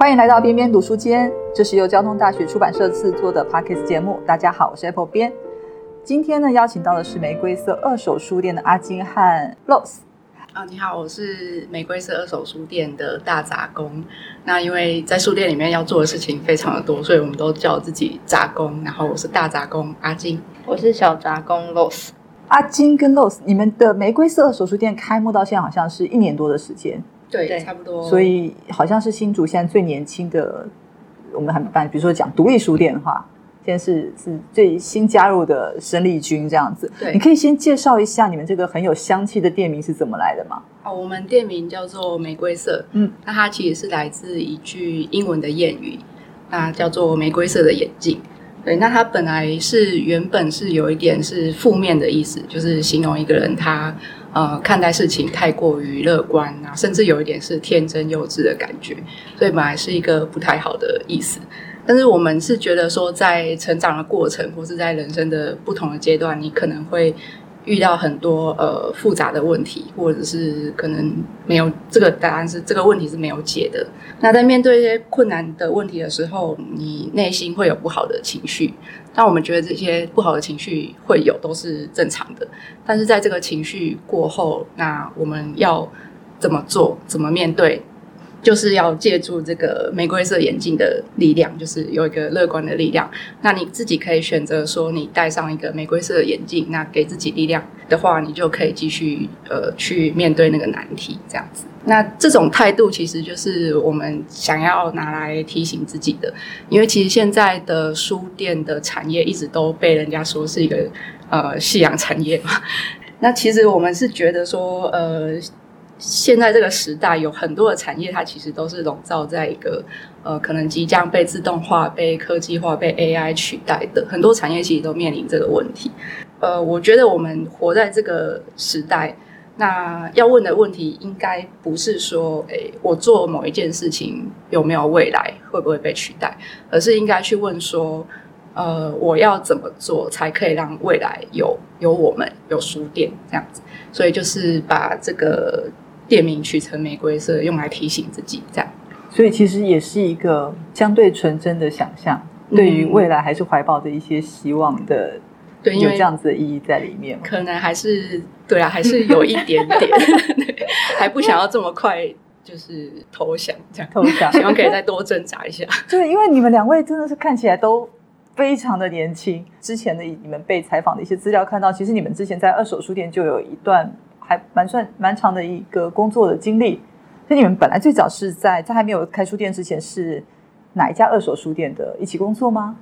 欢迎来到边边读书间，这是由交通大学出版社制作的 Podcast 节目。大家好，我是 Apple 边。今天呢，邀请到的是玫瑰色二手书店的阿金和 Rose。啊，你好，我是玫瑰色二手书店的大杂工。那因为在书店里面要做的事情非常的多，所以我们都叫自己杂工。然后我是大杂工阿金，我是小杂工 Rose。阿金跟 Rose，你们的玫瑰色二手书店开幕到现在好像是一年多的时间。对，对差不多。所以好像是新竹现在最年轻的，我们还办，比如说讲独立书店的话，现在是是最新加入的生力军这样子。对你可以先介绍一下你们这个很有香气的店名是怎么来的吗？哦，我们店名叫做玫瑰色，嗯，那它其实是来自一句英文的谚语，那叫做玫瑰色的眼镜。对，那它本来是原本是有一点是负面的意思，就是形容一个人他呃看待事情太过于乐观啊，甚至有一点是天真幼稚的感觉，所以本来是一个不太好的意思。但是我们是觉得说，在成长的过程，或是在人生的不同的阶段，你可能会遇到很多呃复杂的问题，或者是可能没有这个答案是这个问题是没有解的。那在面对一些困难的问题的时候，你内心会有不好的情绪。那我们觉得这些不好的情绪会有都是正常的，但是在这个情绪过后，那我们要怎么做，怎么面对？就是要借助这个玫瑰色眼镜的力量，就是有一个乐观的力量。那你自己可以选择说，你戴上一个玫瑰色的眼镜，那给自己力量的话，你就可以继续呃去面对那个难题，这样子。那这种态度其实就是我们想要拿来提醒自己的，因为其实现在的书店的产业一直都被人家说是一个呃夕阳产业嘛。那其实我们是觉得说，呃，现在这个时代有很多的产业，它其实都是笼罩在一个呃，可能即将被自动化、被科技化、被 AI 取代的很多产业，其实都面临这个问题。呃，我觉得我们活在这个时代，那要问的问题应该不是说，诶，我做某一件事情有没有未来，会不会被取代，而是应该去问说，呃，我要怎么做才可以让未来有有我们有书店这样子？所以就是把这个店名取成玫瑰色，用来提醒自己这样。所以其实也是一个相对纯真的想象，嗯对于未来还是怀抱着一些希望的，对，因有为这样子的意义在里面。可能还是对啊，还是有一点点，还不想要这么快就是投降这样。投降 希望可以再多挣扎一下。对，因为你们两位真的是看起来都非常的年轻。之前的你们被采访的一些资料看到，其实你们之前在二手书店就有一段还蛮算蛮长的一个工作的经历。所以你们本来最早是在在还没有开书店之前是哪一家二手书店的一起工作吗？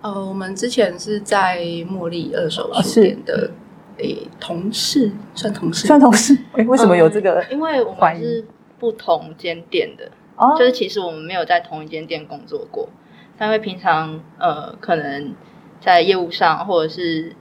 呃，我们之前是在茉莉二手书店的诶、同事，算同事，算同事？诶为什么有这个？因为我们是不同间店的，哦就是其实我们没有在同一间店工作过，但因为平常呃可能在业务上或者是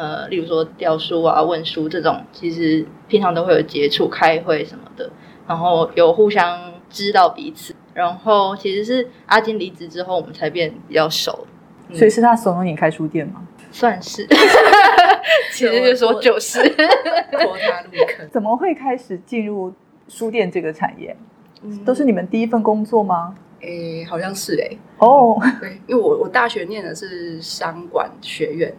呃例如说调书啊、问书这种，其实平常都会有接触、开会什么的，然后有互相知道彼此。然后其实是阿金离职之后，我们才变比较熟，嗯所以是他怂恿你开书店吗？算是。其实就说就是，拖他入坑。怎么会开始进入书店这个产业？嗯都是你们第一份工作吗？诶、好像是诶、哦，对，因为我我大学念的是商管学院，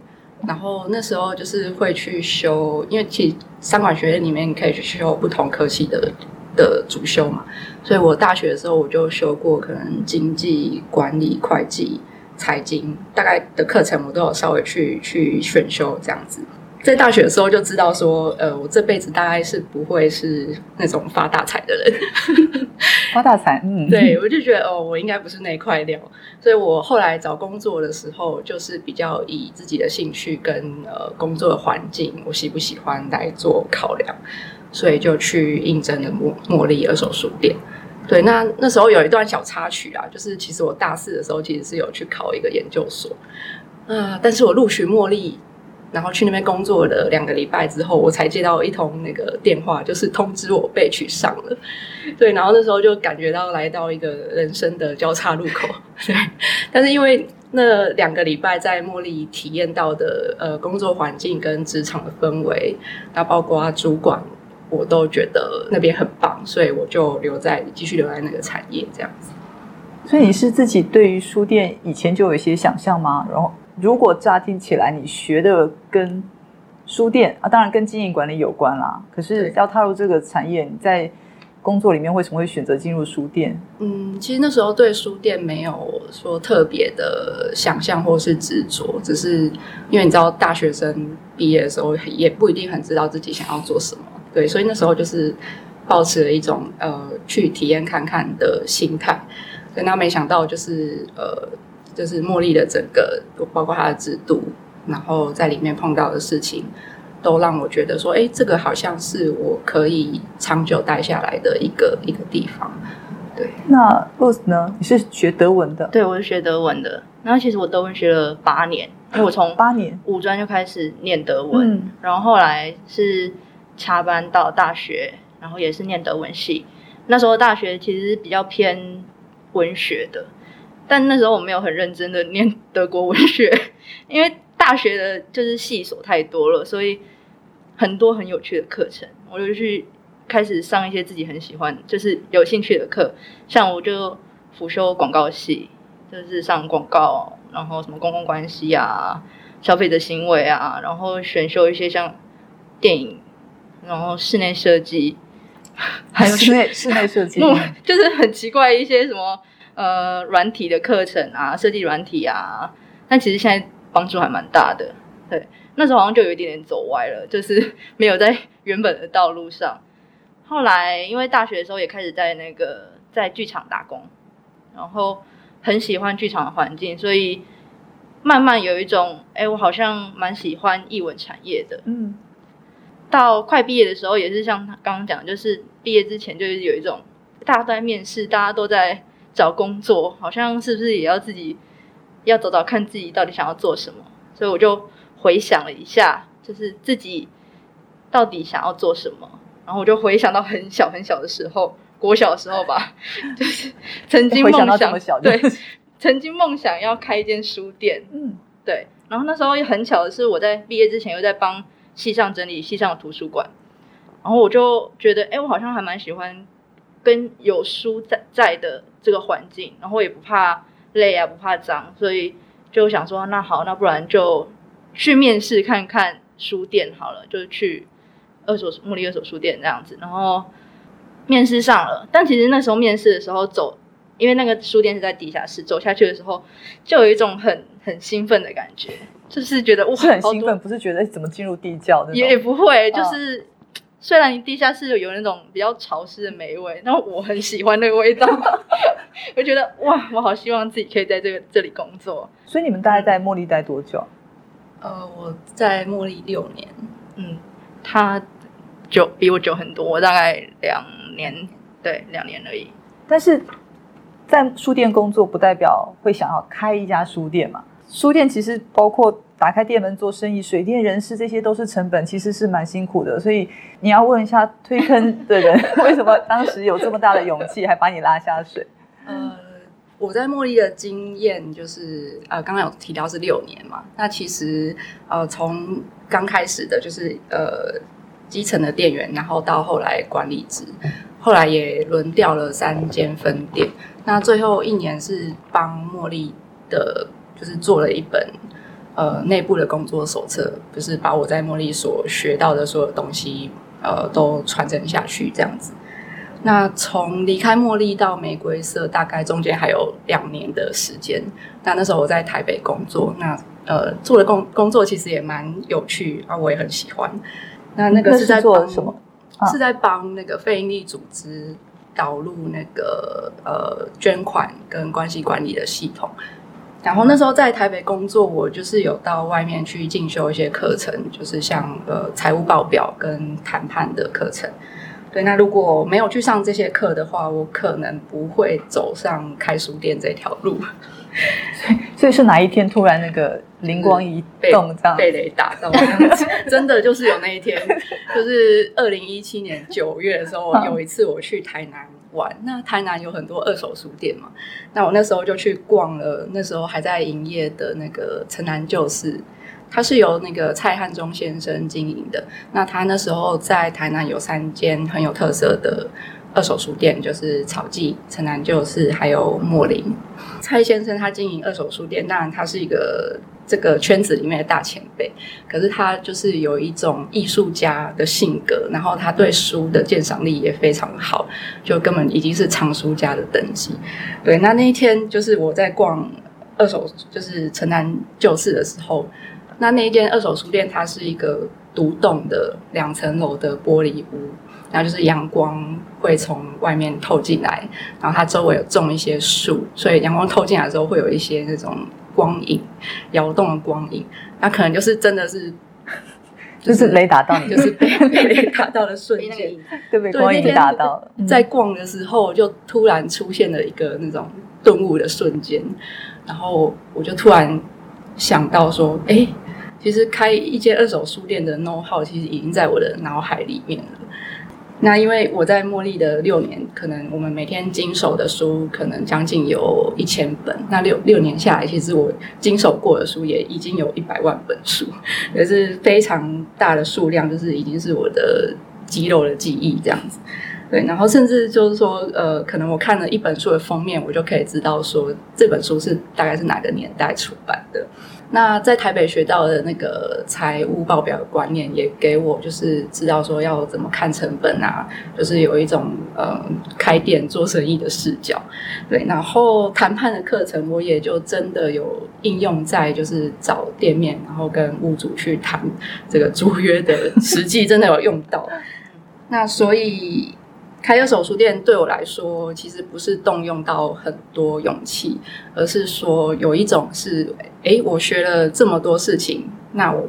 然后那时候就是会去修，因为其实商管学院里面可以去修不同科系的的主修嘛，所以我大学的时候我就修过可能经济管理、会计、财经大概的课程，我都有稍微去去选修这样子。在大学的时候就知道说，呃，我这辈子大概是不会是那种发大财的人，发大财，嗯，对，我就觉得哦，我应该不是那一块料，所以我后来找工作的时候，就是比较以自己的兴趣跟呃工作的环境，我喜不喜欢来做考量，所以就去应征了茉茉莉二手书店。对，那那时候有一段小插曲啊，就是其实我大四的时候其实是有去考一个研究所，啊、但是我录取茉莉。然后去那边工作了两个礼拜之后，我才接到一通那个电话，就是通知我被取上了。对，然后那时候就感觉到来到一个人生的交叉路口。对，但是因为那两个礼拜在茉莉体验到的呃工作环境跟职场的氛围，那包括主管，我都觉得那边很棒，所以我就留在继续留在那个产业这样子。所以你是自己对于书店以前就有一些想象吗？然后如果乍听起来你学的跟书店啊，当然跟经营管理有关啦。可是要踏入这个产业，你在工作里面为什么会选择进入书店？嗯，其实那时候对书店没有说特别的想象或是执着，只是因为你知道大学生毕业的时候也不一定很知道自己想要做什么，对，所以那时候就是抱持了一种呃去体验看看的心态。对，那没想到就是呃，就是茉莉的整个，包括她的制度，然后在里面碰到的事情，都让我觉得说，哎，这个好像是我可以长久待下来的一个一个地方。对，那 Rose 呢？你是学德文的，对，我是学德文的。然后其实我德文学了八年，因为我从八年，五专就开始念德文，嗯然后后来是插班到大学，然后也是念德文系。那时候大学其实比较偏文学的，但那时候我没有很认真的念德国文学，因为大学的就是系所太多了，所以很多很有趣的课程，我就去开始上一些自己很喜欢、就是有兴趣的课，像我就辅修广告系，就是上广告，然后什么公共关系啊、消费者行为啊，然后选修一些像电影，然后室内设计，还有室内室内设计，就是很奇怪一些什么呃软体的课程啊，设计软体啊，但其实现在帮助还蛮大的。对，那时候好像就有一点点走歪了，就是 没有在原本的道路上。后来因为大学的时候也开始在那个在剧场打工，然后很喜欢剧场的环境，所以慢慢有一种哎，我好像蛮喜欢艺文产业的。嗯，到快毕业的时候，也是像他刚刚讲，就是毕业之前就是有一种大家都在面试，大家都在找工作，好像是不是也要自己要找找看自己到底想要做什么？所以我就回想了一下，就是自己到底想要做什么，然后我就回想到很小很小的时候，国小的时候吧，就是曾经梦想对，曾经梦想要开一间书店，嗯，对，然后那时候也很巧的是，我在毕业之前又在帮系上整理系上的图书馆，然后我就觉得，哎，我好像还蛮喜欢跟有书在在的这个环境，然后也不怕累啊，不怕脏，所以就想说，那好，那不然就去面试看看书店好了，就是去二手茉莉二手书店这样子，然后面试上了，但其实那时候面试的时候走。因为那个书店是在地下室，走下去的时候就有一种很很兴奋的感觉，就是觉得哇，很兴奋，不是觉得怎么进入地窖那也也。不会，就嗯是、虽然你地下室有那种比较潮湿的霉味，但我很喜欢那个味道，我觉得哇，我好希望自己可以在这个这里工作。所以你们大概在茉莉待多久？呃，我在茉莉六年，嗯，他久比我久很多，我大概两年，对，两年而已。但是在书店工作，不代表会想要开一家书店嘛。书店其实包括打开店门做生意、水电人事，这些都是成本，其实是蛮辛苦的。所以你要问一下推坑的人，为什么当时有这么大的勇气，还把你拉下水？呃，我在茉莉的经验就是，呃，刚刚有提到是六年嘛，那其实呃，从刚开始的就是呃基层的店员，然后到后来管理职，后来也轮调了三间分店，那最后一年是帮茉莉的，就是做了一本。呃，内部的工作手册，就是把我在茉莉所学到的所有东西，呃，都传承下去，这样子。那从离开茉莉到玫瑰色，大概中间还有两年的时间。那那时候我在台北工作，那呃做的工工作其实也蛮有趣啊，我也很喜欢。那那个是是在做什么？啊是在帮那个非营利组织导入那个呃捐款跟关系管理的系统。然后那时候在台北工作，我就是有到外面去进修一些课程，就是像呃财务报表跟谈判的课程。对，那如果没有去上这些课的话，我可能不会走上开书店这条路，所以是哪一天突然那个灵光一被动，这样？被雷打到真的就是有那一天，就是二零一七年九月的时候，嗯。有一次我去台南玩，那台南有很多二手书店嘛，那我那时候就去逛了，那时候还在营业的那个城南旧事。它是由那个蔡汉忠先生经营的。那他那时候在台南有三间很有特色的二手书店，就是草记、城南旧事，还有莫林。蔡先生他经营二手书店，当然他是一个这个圈子里面的大前辈，可是他就是有一种艺术家的性格，然后他对书的鉴赏力也非常好，就根本已经是藏书家的等级。对，那那一天就是我在逛二手，就是城南旧事的时候，那那一间二手书店它是一个独栋的两层楼的玻璃屋。然后就是阳光会从外面透进来，然后它周围有种一些树，所以阳光透进来之后会有一些那种光影，摇动的光影。那可能就是真的是，就是雷打到你，就是被 被雷打到的瞬间，对被光影打到了。在逛的时候，就突然出现了一个那种顿悟的瞬间，然后我就突然想到说，哎，其实开一间二手书店的 know how 其实已经在我的脑海里面了。那因为我在茉莉的六年，可能我们每天经手的书可能将近有一千本。那六六年下来，其实我经手过的书也已经有一百万本书，也是非常大的数量，就是已经是我的肌肉的记忆这样子。对，然后甚至就是说，呃，可能我看了一本书的封面，我就可以知道说这本书是大概是哪个年代出版的。那在台北学到的那个财务报表的观念，也给我就是知道说要怎么看成本啊，就是有一种呃开店做生意的视角。对，然后谈判的课程，我也就真的有应用在就是找店面，然后跟屋主去谈这个租约的实际，真的有用到。那所以。开二手书店对我来说，其实不是动用到很多勇气，而是说有一种是，哎，我学了这么多事情，那我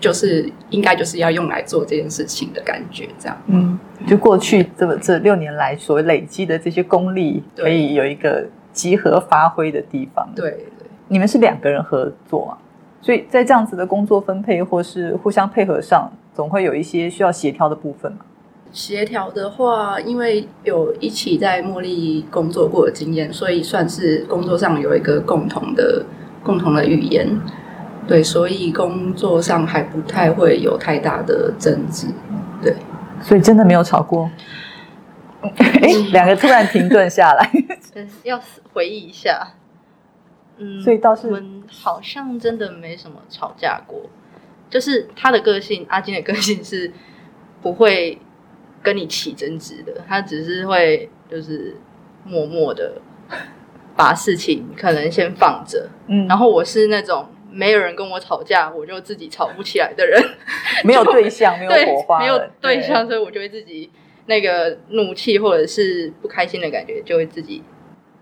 就是应该就是要用来做这件事情的感觉，这样。嗯，就过去这么这六年来所累积的这些功力，可以有一个集合发挥的地方。对对，你们是两个人合作啊，所以在这样子的工作分配或是互相配合上，总会有一些需要协调的部分嘛。协调的话，因为有一起在茉莉工作过的经验，所以算是工作上有一个共同的共同的语言，对，所以工作上还不太会有太大的争执，对，所以真的没有吵过。哎，两个突然停顿下来，要回忆一下。嗯，所以倒是我们好像真的没什么吵架过，就是他的个性，阿金的个性是不会。跟你起争执的，他只是会就是默默的把事情可能先放着，嗯，然后我是那种没有人跟我吵架，我就自己吵不起来的人，没有对象，没有火花，没有对象，所以我就会自己那个怒气或者是不开心的感觉就会自己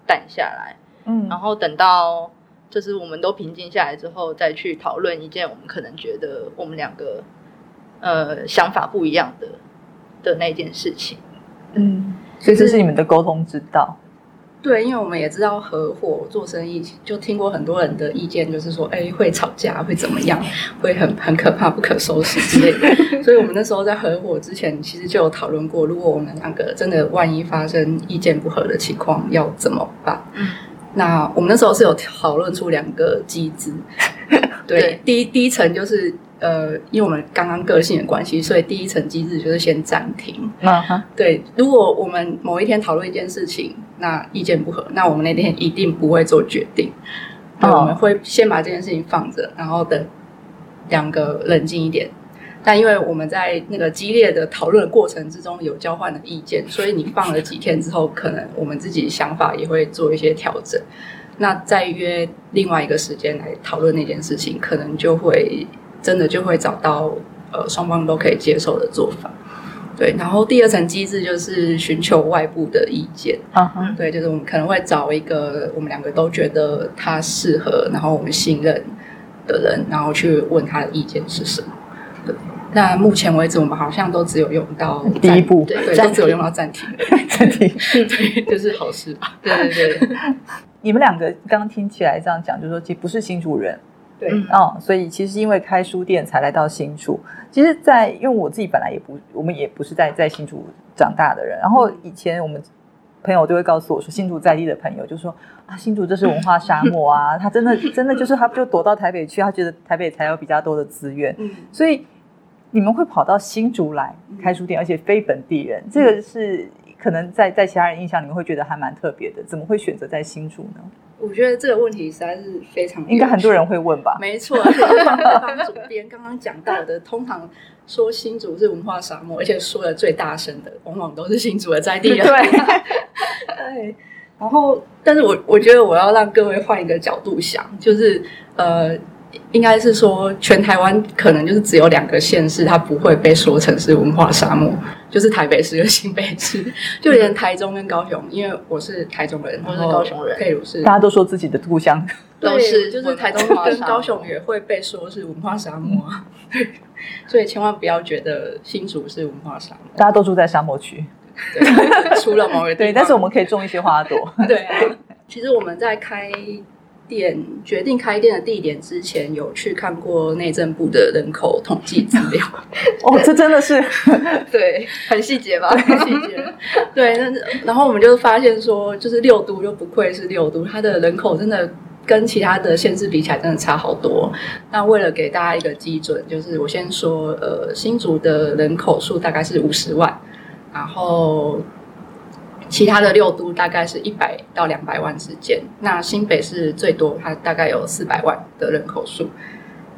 淡下来，嗯，然后等到就是我们都平静下来之后，再去讨论一件我们可能觉得我们两个呃想法不一样的。的那件事情，嗯，所以这是你们的沟通之道。对，因为我们也知道合伙做生意，就听过很多人的意见，就是说，哎，会吵架，会怎么样，会很很可怕，不可收拾之类的。所以我们那时候在合伙之前，其实就有讨论过，如果我们两个真的万一发生意见不合的情况，要怎么办？嗯，那我们那时候是有讨论出两个机制。对，第一第一层就是。呃，因为我们刚刚个性的关系，所以第一层机制就是先暂停。嗯哼，对。如果我们某一天讨论一件事情，那意见不合，那我们那天一定不会做决定。我们会先把这件事情放着，然后等两个冷静一点。但因为我们在那个激烈的讨论过程之中有交换的意见，所以你放了几天之后，可能我们自己想法也会做一些调整。那再约另外一个时间来讨论那件事情，可能就会。真的就会找到呃双方都可以接受的做法，对。然后第二层机制就是寻求外部的意见，嗯对，就是我们可能会找一个我们两个都觉得他适合，然后我们信任的人，然后去问他的意见是什么。对。那目前为止，我们好像都只有用到第一步，对，都只有用到暂停，暂停，对，就是好事吧？对对对。你们两个刚刚听起来这样讲，就是说其实不是新主人。对，嗯，所以其实因为开书店才来到新竹。其实，在因为我自己本来也不，我们也不是在在新竹长大的人。然后以前我们朋友都会告诉我说，新竹在地的朋友就说啊，新竹这是文化沙漠啊，他真的真的就是他就躲到台北去，他觉得台北才有比较多的资源。嗯，所以你们会跑到新竹来开书店，而且非本地人，这个是。可能在在其他人印象里面会觉得还蛮特别的，怎么会选择在新竹呢？我觉得这个问题实在是非常，应该很多人会问吧？没错，而且就像对方主编刚刚讲到的，通常说新竹是文化沙漠，而且说的最大声的，往往都是新竹的在地人。对，对。然后，但是我我觉得我要让各位换一个角度想，就是呃。应该是说，全台湾可能就是只有两个县市，它不会被说成是文化沙漠，就是台北市跟新北市，就连台中跟高雄，因为我是台中人，我是高雄人，佩如是，大家都说自己的故乡。都是，就是台中跟高雄也会被说是文化沙漠，所以千万不要觉得新竹是文化沙漠，大家都住在沙漠区，除了某个 对，但是我们可以种一些花朵，对啊，其实我们在开。店决定开店的地点之前，有去看过内政部的人口统计资料。哦，这真的是 对，很细节吧？很细节。对，那然后我们就发现说，就是六都就不愧是六都，它的人口真的跟其他的县市比起来，真的差好多。那为了给大家一个基准，就是我先说，呃，新竹的人口数大概是五十万，然后。其他的六都大概是一百到两百万之间，那新北是最多，它大概有四百万的人口数。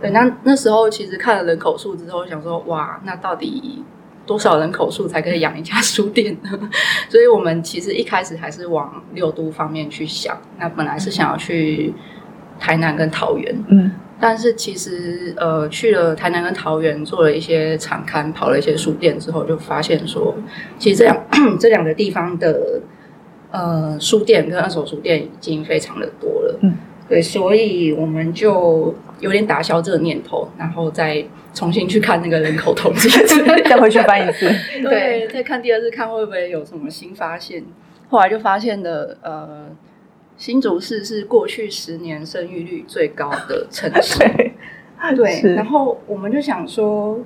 对，那那时候其实看了人口数之后，想说哇，那到底多少人口数才可以养一家书店呢？所以我们其实一开始还是往六都方面去想，那本来是想要去台南跟桃园，嗯。但是其实，呃，去了台南跟桃园做了一些场刊，跑了一些书店之后，就发现说，其实这两 这两个地方的呃书店跟二手书店已经非常的多了。嗯，对，所以我们就有点打消这个念头，然后再重新去看那个人口统计，再回去翻一次。对，再看第二次，看会不会有什么新发现。后来就发现了，呃。新竹市是过去十年生育率最高的城市，对。然后我们就想说，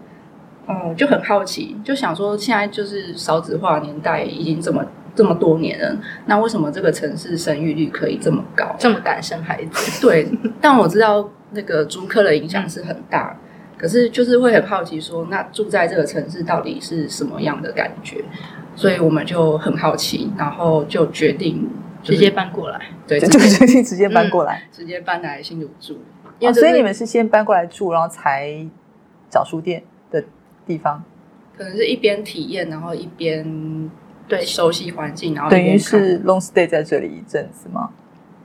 呃，就很好奇，就想说，现在就是少子化年代已经这么这么多年了，那为什么这个城市生育率可以这么高，这么敢生孩子？对。但我知道那个租客的影响是很大，可是就是会很好奇，说那住在这个城市到底是什么样的感觉？所以我们就很好奇，然后就决定。直接搬过来，对，就决定直接搬过来，直接搬来新竹住。哦，所以你们是先搬过来住，然后才找书店的地方。可能是一边体验，然后一边对熟悉环境，然后等于是 long stay 在这里一阵子吗？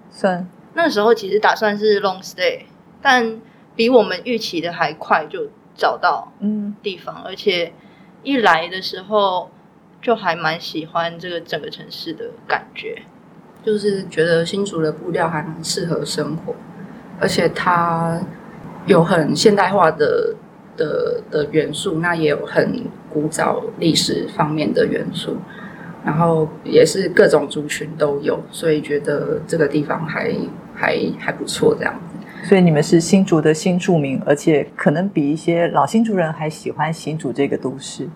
算那时候其实打算是 long stay，但比我们预期的还快就找到嗯地方，而且一来的时候就还蛮喜欢这个整个城市的感觉。就是觉得新竹的布料还蛮适合生活，而且它有很现代化的的的元素，那也有很古早历史方面的元素，然后也是各种族群都有，所以觉得这个地方还还还不错这样子。所以你们是新竹的新住民，而且可能比一些老新竹人还喜欢新竹这个都市。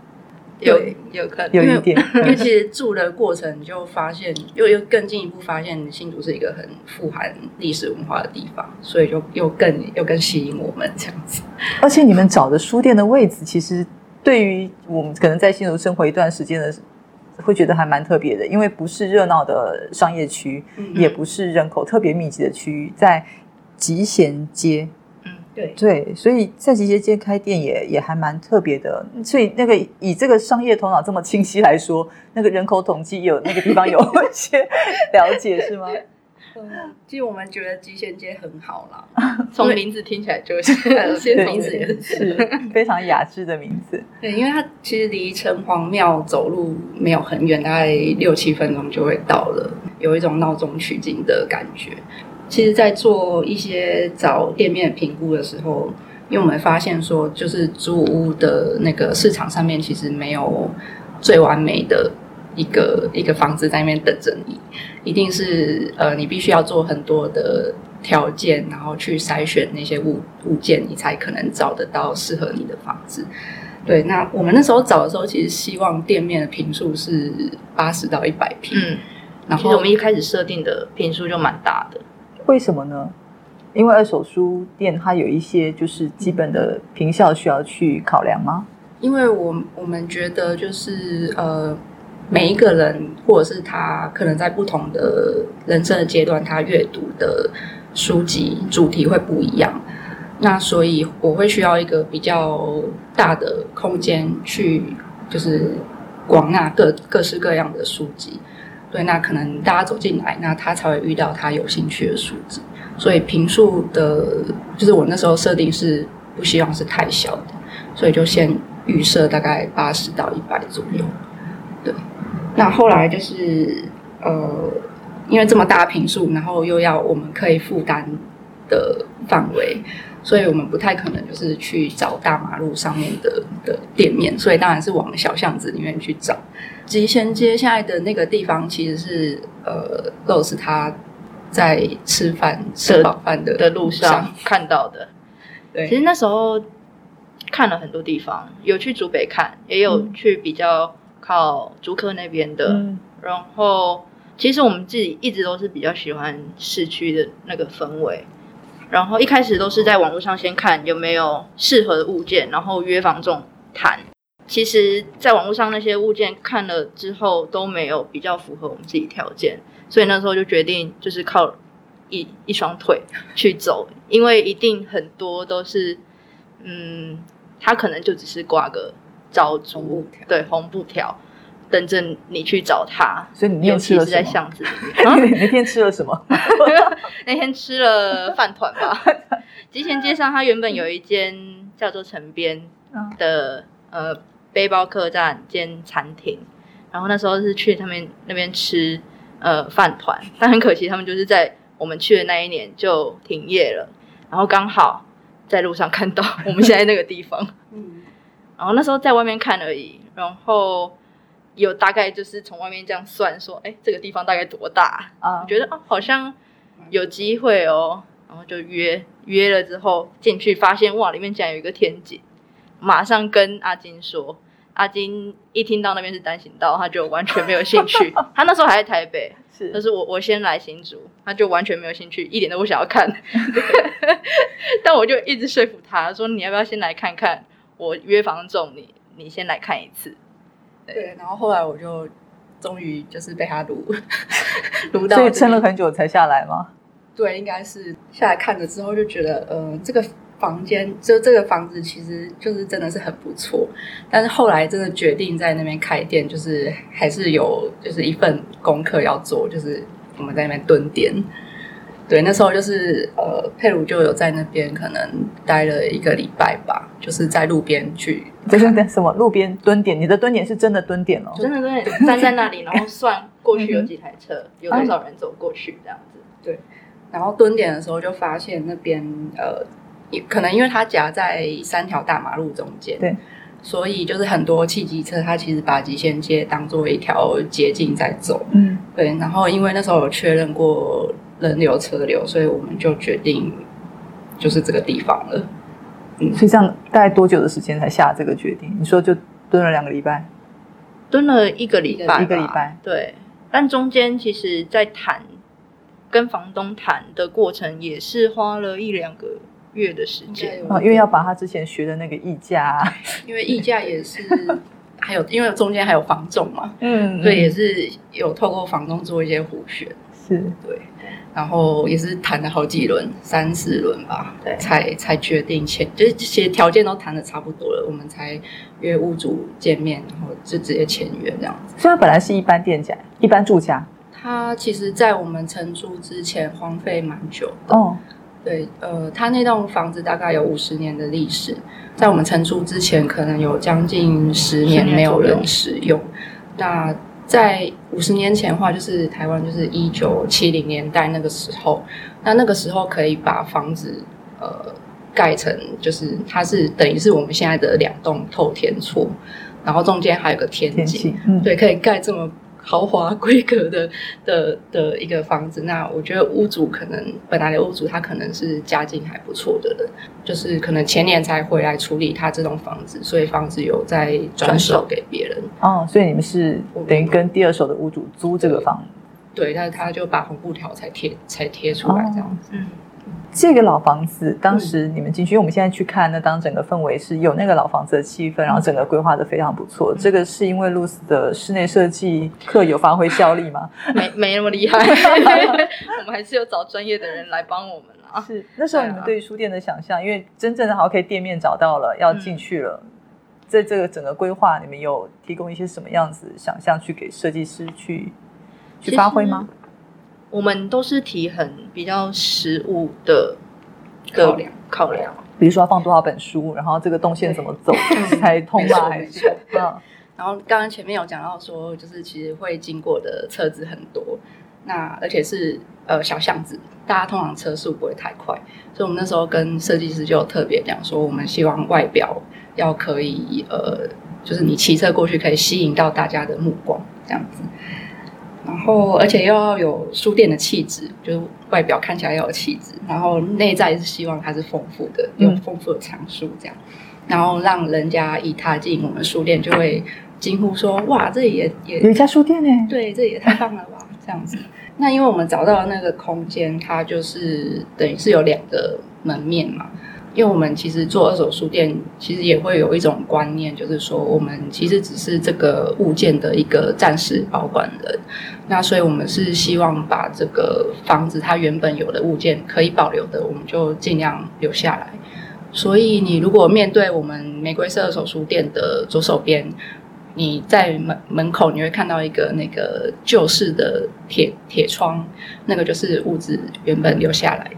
有有可能有一点，因为其实住的过程就发现，又又更进一步发现新竹是一个很富含历史文化的地方，所以就又更又更吸引我们这样子。而且你们找的书店的位置，其实对于我们可能在新竹生活一段时间的，会觉得还蛮特别的，因为不是热闹的商业区，也不是人口特别密集的区域，在集贤街。对对，所以在集结街开店也也还蛮特别的。所以那个以这个商业头脑这么清晰来说，那个人口统计有那个地方有一些了解是吗？嗯，其实我们觉得集贤街很好啦，从名字听起来就是，先名字也是非常雅致的名字。对，因为它其实离城隍庙走路没有很远，大概六七分钟就会到了，有一种闹中取静的感觉。其实，在做一些找店面评估的时候，因为我们发现说，就是租屋的那个市场上面，其实没有最完美的一个一个房子在那边等着你，一定是呃，你必须要做很多的条件，然后去筛选那些物物件，你才可能找得到适合你的房子。对，那我们那时候找的时候，其实希望店面的平数是八十到一百平。嗯，然后我们一开始设定的平数就蛮大的。为什么呢？因为二手书店它有一些就是基本的平效需要去考量吗？因为我我们觉得就是呃，每一个人或者是他可能在不同的人生的阶段，他阅读的书籍主题会不一样。那所以我会需要一个比较大的空间去，就是广纳各各式各样的书籍。对，那可能大家走进来，那他才会遇到他有兴趣的书籍。所以平数的，就是我那时候设定是不希望是太小的，所以就先预设大概八十到一百左右。对，那后来就是呃，因为这么大平数，然后又要我们可以负担的范围，所以我们不太可能就是去找大马路上面的的店面，所以当然是往小巷子里面去找。集贤街现在的那个地方其实是呃，Rose 他。在吃饭吃饱饭的的路上看到的，对，其实那时候看了很多地方，有去竹北看，也有去比较靠竹科那边的。然后，其实我们自己一直都是比较喜欢市区的那个氛围。然后一开始都是在网络上先看有没有适合的物件，然后约房仲谈。其实，在网络上那些物件看了之后都没有比较符合我们自己条件。所以那时候就决定，就是靠一一双腿去走，因为一定很多都是，嗯，他可能就只是挂个招租，对，红布条，等着你去找他。所以你那天吃了在巷子里那天吃了什么？那天吃了饭团吧。吉贤街上，它原本有一间叫做城边的呃背包客栈兼餐厅，然后那时候是去他们那边吃。呃，饭团，但很可惜，他们就是在我们去的那一年就停业了。然后刚好在路上看到 我们现在那个地方，嗯，然后那时候在外面看而已，然后有大概就是从外面这样算说，哎，这个地方大概多大啊？觉得哦，好像有机会哦，然后就约约了之后进去，发现哇，里面竟然有一个天井，马上跟阿金说。阿金一听到那边是单行道，他就完全没有兴趣。他那时候还在台北，是，但是我我先来新竹，他就完全没有兴趣，一点都不想要看。但我就一直说服他说：“你要不要先来看看？我约房仲，你你先来看一次。”对，然后后来我就终于就是被他撸撸 到，所以撑了很久才下来吗？对，应该是下来看了之后就觉得，呃，这个。房间就这个房子，其实就是真的是很不错。但是后来真的决定在那边开店，就是还是有就是一份功课要做，就是我们在那边蹲点。对，那时候就是呃，佩鲁就有在那边可能待了一个礼拜吧，就是在路边去。等等等，什么路边蹲点？你的蹲点是真的蹲点哦？真的蹲点，站在那里，然后算过去有几台车，有多少人走过去这样子。对，然后蹲点的时候就发现那边呃。可能因为它夹在三条大马路中间，对，所以就是很多汽机车，它其实把极限街当做一条捷径在走，嗯，对。然后因为那时候有确认过人流车流，所以我们就决定就是这个地方了。嗯，所以这样大概多久的时间才下这个决定？你说就蹲了两个礼拜，蹲了一个礼拜，一个礼拜，对。但中间其实，在谈跟房东谈的过程，也是花了一两个。月的时间啊，因为要把他之前学的那个溢价，因为溢价也是还有，因为中间还有房仲嘛，嗯，所以也是有透过房东做一些互选，是对，然后也是谈了好几轮，三四轮吧，对，才才决定签，就是这些条件都谈的差不多了，我们才约屋主见面，然后就直接签约这样子。虽然本来是一般店家，一般住家，他其实在我们承租之前荒废蛮久哦。对，呃，他那栋房子大概有五十年的历史，在我们承租之前，可能有将近十年没有人使用。那在五十年前的话，就是台湾就是一九七零年代那个时候，那那个时候可以把房子呃盖成，就是它是等于是我们现在的两栋透天厝，然后中间还有个天井，对，可以盖这么。豪华规格的的的一个房子，那我觉得屋主可能本来的屋主他可能是家境还不错的人，就是可能前年才回来处理他这栋房子，所以房子有在转手给别人。哦，所以你们是等于跟第二手的屋主租这个房？对，但是他就把红布条才贴才贴出来这样子。嗯，这个老房子，当时你们进去，因为我们现在去看，那当整个氛围是有那个老房子的气氛，然后整个规划的非常不错。这个是因为露丝的室内设计课有发挥效力吗？没没那么厉害，我们还是有找专业的人来帮我们啊。是那时候你们对于书店的想象，因为真正的好 K 店面找到了，要进去了，在这个整个规划，你们有提供一些什么样子想象去给设计师去去发挥吗？我们都是提很比较实物的考量。考量，比如说要放多少本书，然后这个动线怎么走才通吗？还是？嗯，然后刚刚前面有讲到说，就是其实会经过的车子很多，那而且是呃小巷子，大家通常车速不会太快，所以我们那时候跟设计师就特别讲说，我们希望外表要可以呃，就是你骑车过去可以吸引到大家的目光，这样子。然后，而且又要有书店的气质，就是外表看起来要有气质，然后内在是希望它是丰富的，有丰富的藏书这样，然后让人家一踏进我们书店就会惊呼说：“哇，这里也也有一家书店呢！”对，这也太棒了吧！这样子。那因为我们找到那个空间，它就是等于是有两个门面嘛。因为我们其实做二手书店，其实也会有一种观念，就是说我们其实只是这个物件的一个暂时保管人。那所以我们是希望把这个房子它原本有的物件可以保留的，我们就尽量留下来。所以你如果面对我们玫瑰色二手书店的左手边，你在门门口你会看到一个那个旧式的铁铁窗，那个就是物质原本留下来。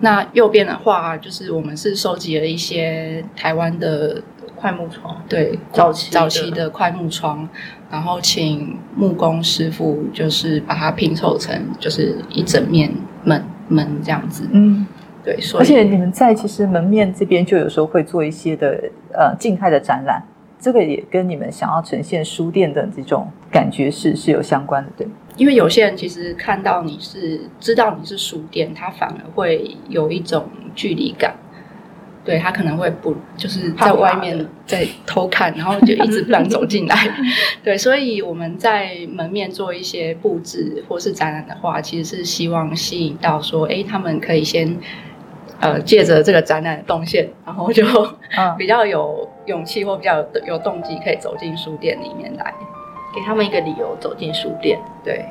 那右边的话，就是我们是收集了一些台湾的快木窗，对，早期早期的快木窗，然后请木工师傅就是把它拼凑成就是一整面门门这样子，嗯，对，所以而且你们在其实门面这边就有时候会做一些的呃静态的展览，这个也跟你们想要呈现书店的这种感觉是是有相关的，对。因为有些人其实看到你是知道你是书店，他反而会有一种距离感，对他可能会不就是在外面在偷看，然后就一直不敢走进来。对，所以我们在门面做一些布置或是展览的话，其实是希望吸引到说，哎，他们可以先呃借着这个展览的动线，然后就 比较有勇气或比较有有动机，可以走进书店里面来。给他们一个理由走进书店，对。